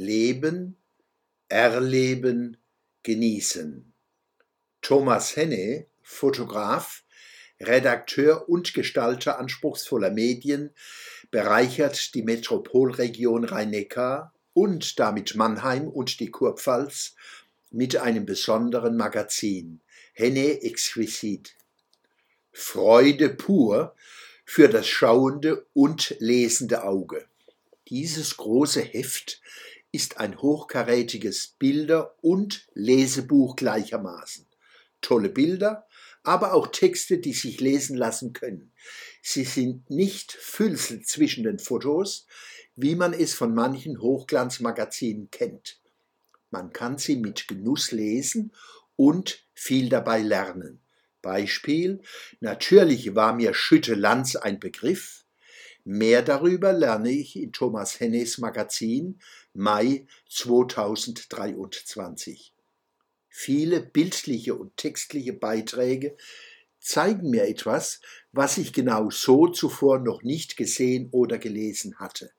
Leben, Erleben, Genießen. Thomas Henne, Fotograf, Redakteur und Gestalter anspruchsvoller Medien, bereichert die Metropolregion Rhein-Neckar und damit Mannheim und die Kurpfalz mit einem besonderen Magazin, Henne Exquisit. Freude pur für das schauende und lesende Auge. Dieses große Heft ist ein hochkarätiges Bilder- und Lesebuch gleichermaßen. Tolle Bilder, aber auch Texte, die sich lesen lassen können. Sie sind nicht Füllsel zwischen den Fotos, wie man es von manchen Hochglanzmagazinen kennt. Man kann sie mit Genuss lesen und viel dabei lernen. Beispiel, natürlich war mir Schütte-Lanz ein Begriff, Mehr darüber lerne ich in Thomas Hennes Magazin Mai 2023. Viele bildliche und textliche Beiträge zeigen mir etwas, was ich genau so zuvor noch nicht gesehen oder gelesen hatte.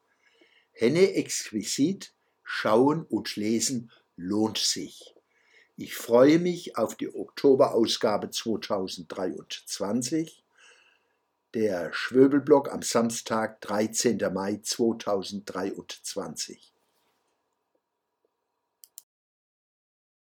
Henne exquisit, schauen und lesen lohnt sich. Ich freue mich auf die Oktoberausgabe 2023 der Schwöbelblock am Samstag, 13. Mai 2023.